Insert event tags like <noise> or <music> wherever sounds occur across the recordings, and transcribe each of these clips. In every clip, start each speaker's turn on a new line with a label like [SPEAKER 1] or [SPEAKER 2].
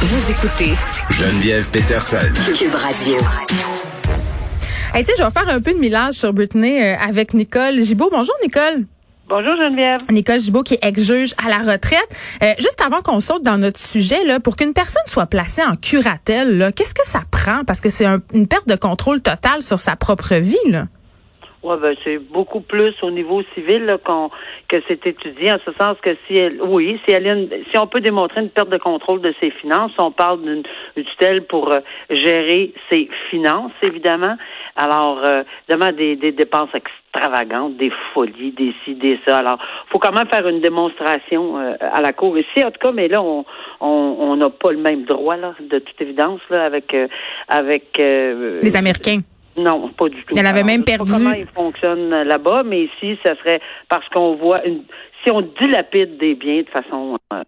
[SPEAKER 1] Vous écoutez
[SPEAKER 2] Geneviève Peterson.
[SPEAKER 1] Cube Radio.
[SPEAKER 3] Hey, tu sais, je vais faire un peu de millage sur Britney euh, avec Nicole Gibault. Bonjour, Nicole.
[SPEAKER 4] Bonjour Geneviève.
[SPEAKER 3] Nicole Gibault qui est ex-juge à la retraite. Euh, juste avant qu'on saute dans notre sujet, là, pour qu'une personne soit placée en curatelle, qu'est-ce que ça prend? Parce que c'est un- une perte de contrôle totale sur sa propre vie. Là.
[SPEAKER 4] Ouais, ben, c'est beaucoup plus au niveau civil là, qu'on, que c'est étudié, en ce sens que si elle, oui, si elle une- si on peut démontrer une perte de contrôle de ses finances, on parle d'une tutelle pour euh, gérer ses finances, évidemment. Alors, euh, des, des dépenses extravagantes, des folies, des ci, des ça. Alors, faut quand même faire une démonstration euh, à la cour ici, en tout cas, mais là, on on on n'a pas le même droit, là, de toute évidence, là, avec euh, avec euh,
[SPEAKER 3] Les Américains.
[SPEAKER 4] Non, pas du tout.
[SPEAKER 3] Elle avait même
[SPEAKER 4] je sais pas
[SPEAKER 3] perdu-
[SPEAKER 4] comment il fonctionne euh, là-bas, mais ici, ça serait parce qu'on voit une, si on dilapide des biens de façon euh,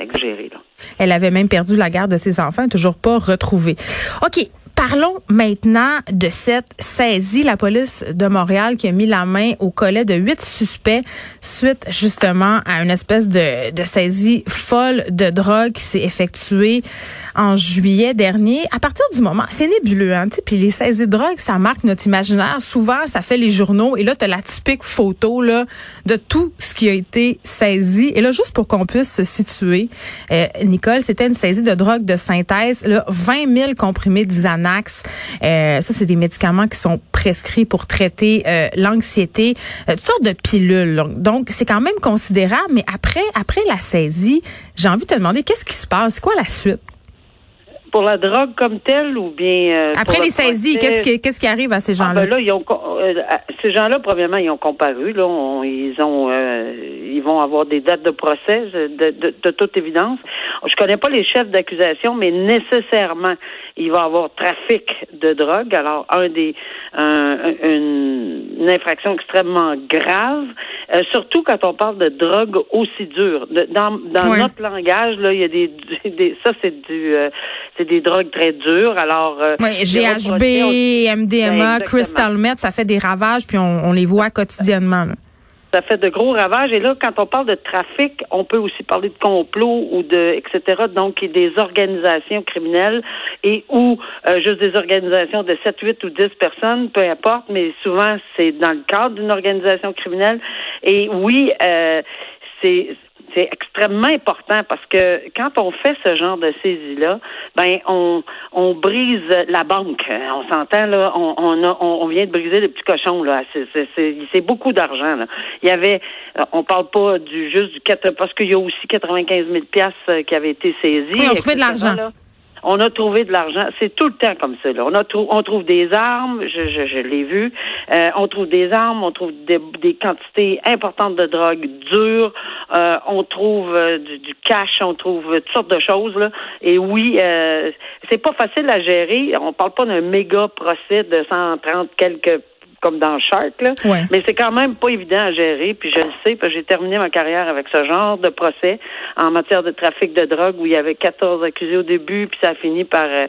[SPEAKER 4] exagérée. Là.
[SPEAKER 3] Elle avait même perdu la garde de ses enfants, toujours pas retrouvée. OK. Parlons maintenant de cette saisie. La police de Montréal qui a mis la main au collet de huit suspects suite justement à une espèce de, saisie folle de drogue qui s'est effectuée en juillet dernier. À partir du moment, c'est nébuleux, hein, puis les saisies de drogue, ça marque notre imaginaire. Souvent, ça fait les journaux et là, tu as la typique photo là de tout ce qui a été saisi. Et là, juste pour qu'on puisse se situer, euh, Nicole, c'était une saisie de drogue de synthèse, là, 20 000 comprimés de Euh, ça, c'est des médicaments qui sont prescrits pour traiter euh, l'anxiété, euh, toutes sortes de pilules. Donc, c'est quand même considérable. Mais après, après la saisie, j'ai envie de te demander qu'est-ce qui se passe, c'est quoi la suite?
[SPEAKER 4] Pour la drogue comme telle ou bien euh,
[SPEAKER 3] après les
[SPEAKER 4] le
[SPEAKER 3] saisies? Qu'est-ce qui, qu'est-ce qui arrive à ces
[SPEAKER 4] Ah,
[SPEAKER 3] gens-là?
[SPEAKER 4] ben là, ils ont co- euh, ces gens-là, premièrement, ils ont comparu. Là, On- ils ont, euh, vont avoir des dates de procès, de, de, de toute évidence. Je connais pas les chefs d'accusation, mais nécessairement, il va y avoir trafic de drogue. Alors, un des, un- un- une, une infraction extrêmement grave, euh, surtout quand on parle de drogue aussi dure. De- dans dans notre langage, là, il y a des, <laughs> des ça c'est du, euh, c'est des drogues très dures. Alors, euh,
[SPEAKER 3] Oui, GHB,
[SPEAKER 4] procès, on- Ben,
[SPEAKER 3] MDMA. Crystal Meth, ça fait des ravages, puis on, on les voit quotidiennement. là.
[SPEAKER 4] Ça fait de gros ravages. Et là, quand on parle de trafic, on peut aussi parler de complot ou de etc. Donc, des organisations criminelles et ou euh, juste des organisations de 7, 8 ou 10 personnes, peu importe, mais souvent c'est dans le cadre d'une organisation criminelle. Et oui, euh, c'est c'est extrêmement important parce que quand on fait ce genre de saisie-là, ben on, on brise la banque. On s'entend là, on, on, a- on, vient de briser le petit cochon là. C'est, c'est, c'est, c'est beaucoup d'argent là. Il y avait, euh, on parle pas du juste du quatre- parce qu'il y a aussi 95 000 pièces qui avaient été saisies.
[SPEAKER 3] Oui, on trouvait de l'argent.
[SPEAKER 4] On a trouvé de l'argent. C'est tout le temps comme ça. Là. On, a trou- on trouve des armes, je, je, je l'ai vu. Euh, on trouve des armes, on trouve des, quantités importantes de drogue dure. Euh, on trouve euh, du, du cash, on trouve toutes sortes de choses. Là. Et oui, c'est pas facile à gérer. On parle pas d'un méga procès de 130 quelques comme dans Shark, là.
[SPEAKER 3] Ouais.
[SPEAKER 4] Mais c'est quand même pas évident à gérer, puis je le sais, parce que j'ai terminé ma carrière avec ce genre de procès en matière de trafic de drogue où il y avait 14 accusés au début, puis ça a fini par euh,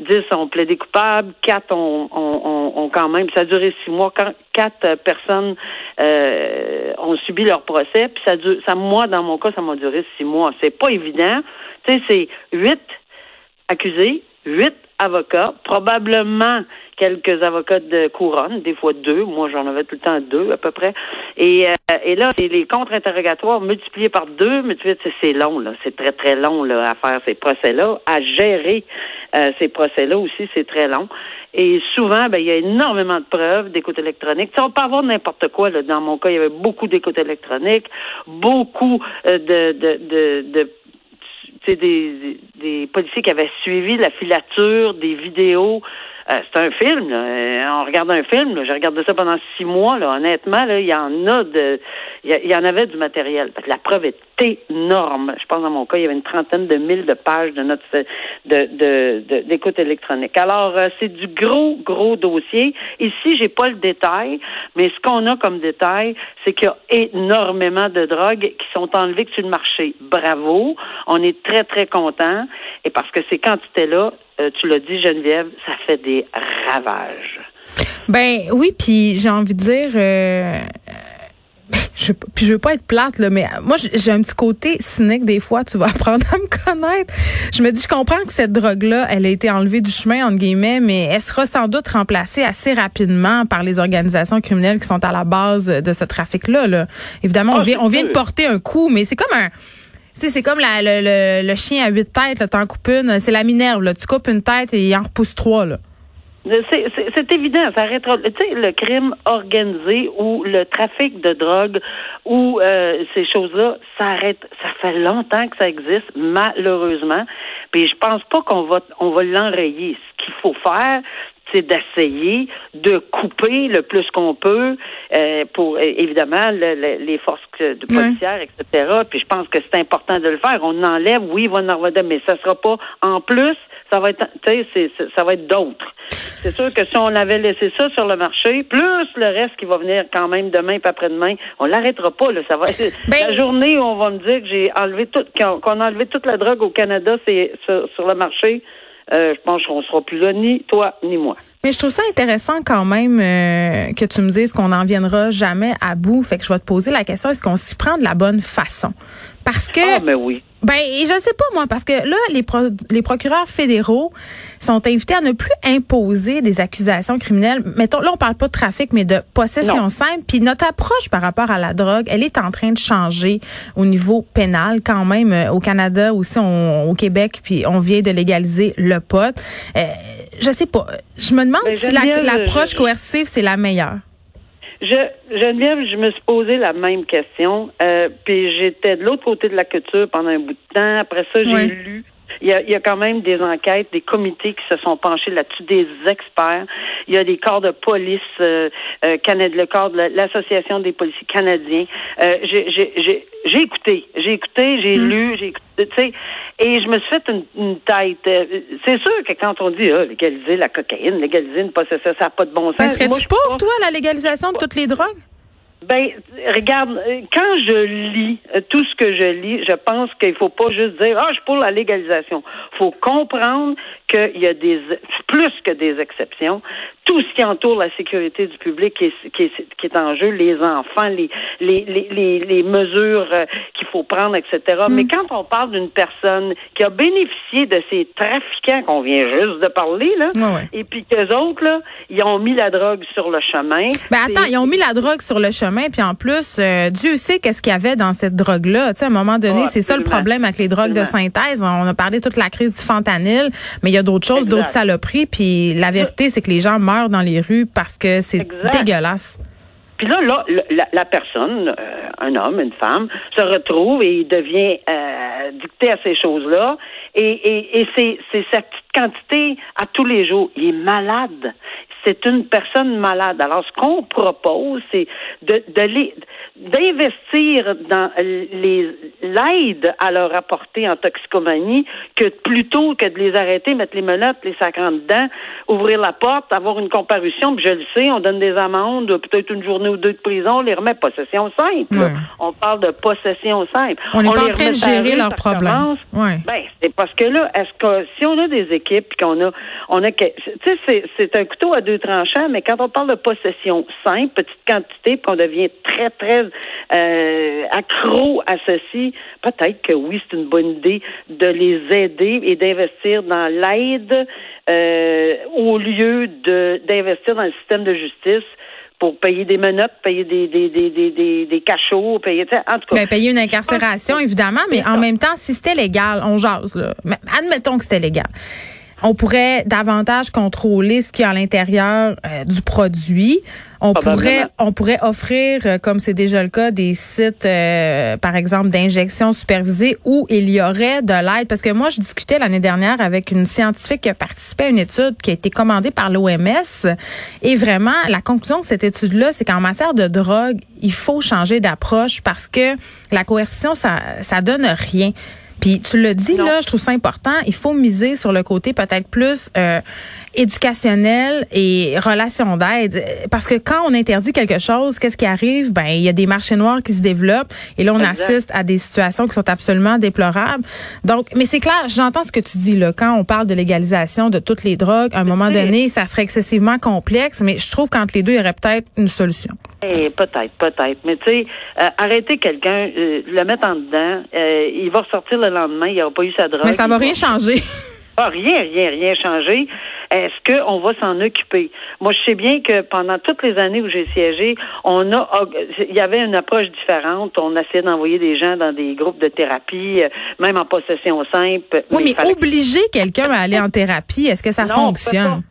[SPEAKER 4] 10 ont plaidé coupable, 4 ont, ont, ont, ont quand même, ça a duré six mois, quand 4 personnes euh, ont subi leur procès, puis ça dure, ça, moi, dans mon cas, ça m'a duré six mois. C'est pas évident. Tu sais, c'est 8 accusés, huit avocats, probablement quelques avocats de couronne, des fois deux. Moi, j'en avais tout le temps deux à peu près. Et, euh, et là, c'est les contre-interrogatoires multipliés par deux, multipliés, c'est- c'est long, là. C'est très, très long là, à faire ces procès-là. À gérer euh, ces procès-là aussi, c'est très long. Et souvent, ben, il y a énormément de preuves d'écoute électronique. Tu sais, on peut avoir n'importe quoi. Là. Dans mon cas, il y avait beaucoup d'écoute électronique, beaucoup euh, de, de, de, de sais, des, des policiers qui avaient suivi la filature, des vidéos. Euh, c'est un film, là. Euh, on regarde un film, là. J'ai regardé ça pendant six mois, là. Honnêtement, là, il y en a de. Il y, en avait du matériel. La preuve est énorme. Je pense dans mon cas, il y avait une trentaine de mille de pages de de, de- d'écoute électronique. Alors, euh, c'est du gros, gros dossier. Ici, j'ai pas le détail, mais ce qu'on a comme détail, c'est qu'il y a énormément de drogues qui sont enlevées sur le marché. Bravo. On est très, très contents. Et parce que ces quantités-là, euh, tu l'as dit, Geneviève, ça fait des ravages.
[SPEAKER 3] Ben oui, puis j'ai envie de dire, euh, je, puis je veux pas être plate là, mais moi j'ai un petit côté cynique des fois. Tu vas <laughs> apprendre à me connaître. Je me dis, je comprends que cette drogue là, elle a été enlevée du chemin entre guillemets, mais elle sera sans doute remplacée assez rapidement par les organisations criminelles qui sont à la base de ce trafic là. là. Évidemment, on ah, vient, on vient de porter un coup, mais c'est comme un c'est comme la, le, le, chien à huit têtes, t'en coupes une. C'est la Minerve, là. Tu coupes une tête et il en repousse trois, là.
[SPEAKER 4] C'est évident, ça sais, le crime organisé ou le trafic de drogue ou euh, ces choses-là, ça arrête. Ça fait longtemps que ça existe, malheureusement. Puis je pense pas qu'on va on va l'enrayer. Ce qu'il faut faire, c'est d'essayer de couper le plus qu'on peut euh, pour évidemment les forces de policières, etc. Puis je pense que c'est important de le faire. On enlève, oui, il va en avoir, mais ça sera pas en plus. Ça va être, tu sais, ça va être d'autres. C'est sûr que si on avait laissé ça sur le marché, plus le reste qui va venir quand même demain et après-demain, on l'arrêtera pas. Là. Ça va ben la journée où on va me dire que j'ai enlevé tout, qu'on a enlevé toute la drogue au Canada, c'est sur, le marché. Euh, je pense qu'on sera plus là, ni toi ni moi.
[SPEAKER 3] Mais je trouve ça intéressant quand même euh, que tu me dises qu'on n'en viendra jamais à bout. Fait que je vais te poser la question, est-ce qu'on s'y prend de la bonne façon? Parce que...
[SPEAKER 4] Ah, ben oui.
[SPEAKER 3] Ben, je sais pas moi, parce que là, les, les procureurs fédéraux sont invités à ne plus imposer des accusations criminelles. Mettons, là, on parle pas de trafic, mais de possession simple. Puis notre approche par rapport à la drogue, elle est en train de changer au niveau pénal quand même. Euh, au Canada aussi, au Québec, puis on vient de légaliser le pot. Euh, je sais pas. Je me demande si l'approche coercive, c'est la meilleure.
[SPEAKER 4] Je, Geneviève, je me suis posé la même question. Euh, puis j'étais de l'autre côté de la culture pendant un bout de temps. Après ça, j'ai lu il y, a, il y, a, quand même des enquêtes, des comités qui se sont penchés là-dessus, des experts. Il y a des corps de police euh, euh le corps de l'Association des policiers canadiens. Euh, j'ai écouté, j'ai écouté, j'ai mm. lu, j'ai écouté, tu sais, et je me suis fait une, une tête. Euh, c'est sûr que quand on dit ah, légaliser la cocaïne, légaliser une possession, ça n'a pas de bon sens.
[SPEAKER 3] Serais-tu pour, toi, la légalisation de toutes les drogues?
[SPEAKER 4] Ben, regarde, euh, quand je lis euh, tout ce que je lis, je pense qu'il faut pas juste dire ah je suis pour la légalisation. Faut comprendre qu'il y a des plus que des exceptions. Tout ce qui entoure la sécurité du public qui est, qui est, qui est en jeu, les enfants, les les, les, les, mesures euh, qu'il faut prendre, etc. Mm. Mais quand on parle d'une personne qui a bénéficié de ces trafiquants qu'on vient juste de parler, là, et puis qu'eux autres, là, ils ont mis la drogue sur le chemin.
[SPEAKER 3] Ben attends, ils ont mis la drogue sur le chemin puis en plus, euh, Dieu sait qu'est-ce qu'il y avait dans cette drogue-là. Tu sais, à un moment donné, c'est ça le problème avec les drogues de synthèse. On a parlé toute la crise du fentanyl, mais il y a d'autres choses, d'autres saloperies. Puis la vérité, c'est que les gens meurent dans les rues parce que c'est dégueulasse.
[SPEAKER 4] Puis là, là la, personne, euh, un homme, une femme, se retrouve et il devient euh, dicté à ces choses-là. Et, et, et c'est, c'est sa petite quantité à tous les jours. Il est malade c'est une personne malade. Alors, ce qu'on propose, c'est de, d'investir dans les, l'aide à leur apporter en toxicomanie que plutôt que de les arrêter, mettre les menottes, les sacs en dedans, ouvrir la porte, avoir une comparution, puis je le sais, on donne des amendes, peut-être une journée ou deux de prison, on les remet possession simple. On parle de possession simple.
[SPEAKER 3] On n'est pas en train de gérer leurs problèmes.
[SPEAKER 4] Ben, c'est parce que là, est-ce que si on a des équipes qu'on a, on a, tu sais, c'est, c'est un couteau à deux tranchants, mais quand on parle de possession simple, petite quantité, puis on devient très, très euh, accro à ceci, peut-être que oui, c'est une bonne idée de les aider et d'investir dans l'aide euh, au lieu de d'investir dans le système de justice pour payer des menottes, payer des, des, des, des, des, cachots, payer, en tout cas.
[SPEAKER 3] Ben, payer une incarcération, évidemment, mais en même temps, si c'était légal, on jase, là. admettons que c'était légal on pourrait davantage contrôler ce qu'il y a à l'intérieur euh, du produit. On pourrait, on pourrait offrir, euh, comme c'est déjà le cas, des sites, euh, par exemple, d'injection supervisée où il y aurait de l'aide. Parce que moi, je discutais l'année dernière avec une scientifique qui a participé à une étude qui a été commandée par l'OMS. Et vraiment, la conclusion de cette étude-là, c'est qu'en matière de drogue, il faut changer d'approche parce que la coercition, ça, ça donne rien. Puis tu le dis là, je trouve ça important. Il faut miser sur le côté peut-être plus euh, éducationnel et relation d'aide, parce que quand on interdit quelque chose, qu'est-ce qui arrive? Ben il y a des marchés noirs qui se développent et là on assiste à des situations qui sont absolument déplorables. Donc, mais c'est clair, j'entends ce que tu dis là. Quand on parle de légalisation de toutes les drogues, à un moment donné, ça serait excessivement complexe, mais je trouve qu'entre les deux, il y aurait peut-être une solution.
[SPEAKER 4] Eh, peut-être, peut-être. Mais tu sais, euh, arrêter quelqu'un, euh, le mettre en dedans, euh, il va ressortir le lendemain, il n'aura pas eu sa drogue.
[SPEAKER 3] Mais ça va rien changer. <laughs>
[SPEAKER 4] Ah, rien, rien, rien changé. Est-ce qu'on va s'en occuper? Moi, je sais bien que pendant toutes les années où j'ai siégé, on a, il y avait une approche différente. On essayait d'envoyer des gens dans des groupes de thérapie, même en possession simple.
[SPEAKER 3] Oui, mais, obliger quelqu'un à aller en thérapie, est-ce que ça fonctionne?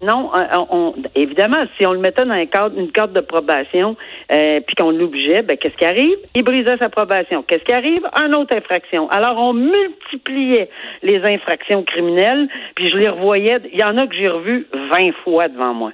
[SPEAKER 4] Non, euh, on, évidemment, si on le mettait dans un cadre, une carte de probation, euh, puis qu'on l'obligeait, ben qu'est-ce qui arrive? Il brisait sa probation. Qu'est-ce qui arrive? Un autre infraction. Alors on multipliait les infractions criminelles, puis je les revoyais. Il y en a que j'ai revu 20 fois devant moi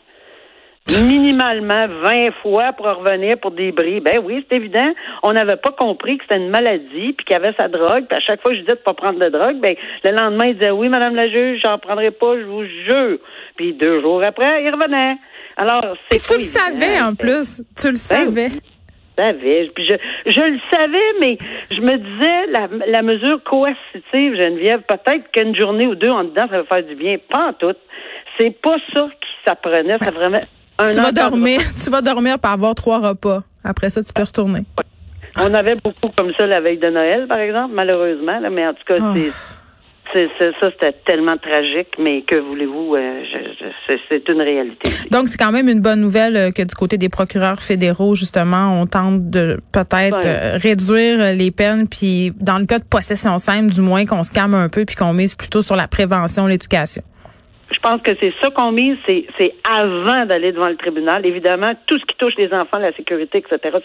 [SPEAKER 4] minimalement 20 fois pour revenir pour des bris. Ben oui, c'est évident. On n'avait pas compris que c'était une maladie, puis qu'il avait sa drogue. Puis à chaque fois que je disais de pas prendre de drogue, ben le lendemain, il disait oui, Madame la juge, j'en prendrai pas, je vous jure. Puis deux jours après, il revenait. Alors, c'est
[SPEAKER 3] Tu le savais en plus. Tu le ben savais.
[SPEAKER 4] savais. Puis je, je le savais, mais je me disais, la, la mesure coercitive, Geneviève, peut-être qu'une journée ou deux en dedans, ça va faire du bien. Pas en tout. C'est pas ça qui s'apprenait. Ça
[SPEAKER 3] tu vas dormir, tu vas dormir pour avoir trois repas. Après ça, tu peux retourner.
[SPEAKER 4] On avait beaucoup comme ça la veille de Noël, par exemple, malheureusement. mais en tout cas, ah. c'est ça, c'était tellement tragique, mais que voulez-vous, euh, c'est une réalité.
[SPEAKER 3] Donc, c'est quand même une bonne nouvelle euh, que du côté des procureurs fédéraux, justement, on tente de peut-être euh, réduire les peines, puis dans le cas de possession simple, du moins qu'on se calme un peu, puis qu'on mise plutôt sur la prévention, l'éducation.
[SPEAKER 4] Je pense que c'est ça qu'on mise, c'est avant d'aller devant le tribunal. Évidemment, tout ce qui touche les enfants, la sécurité, etc.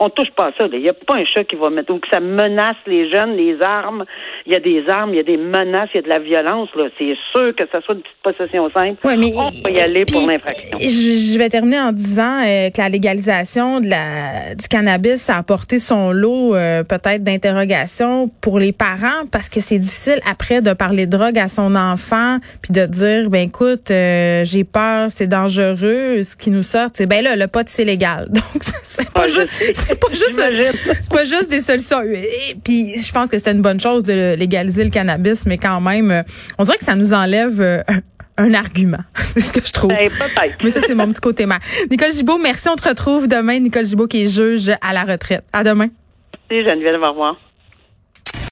[SPEAKER 4] On, ne touche pas à ça. Il n'y a pas un chat qui va mettre ou que ça menace les jeunes, les armes. Il y a des armes, il y a des menaces, il y a de la violence. Là, c'est sûr que ça soit une petite possession simple. on va y aller pour l'infraction.
[SPEAKER 3] Je, vais terminer en disant euh, que la légalisation de la du cannabis ça a apporté son lot euh, peut-être d'interrogation pour les parents parce que c'est difficile après de parler de drogue à son enfant puis de dire ben écoute, euh, j'ai peur, c'est dangereux, ce qui nous sort, c'est ben là le pot c'est légal. <laughs> Donc c'est pas, juste c'est pas juste c'est pas juste des solutions. Et, puis je pense que c'est une bonne chose de légaliser le cannabis, mais quand même euh, on dirait que ça nous enlève euh, un argument. <laughs> c'est ce que je trouve.
[SPEAKER 4] Ben,
[SPEAKER 3] mais ça, c'est mon petit côté mal. Nicole Gibault, merci. On te retrouve demain. Nicole Gibault qui est juge à la retraite. À demain.
[SPEAKER 4] Merci, Geneviève. Au revoir.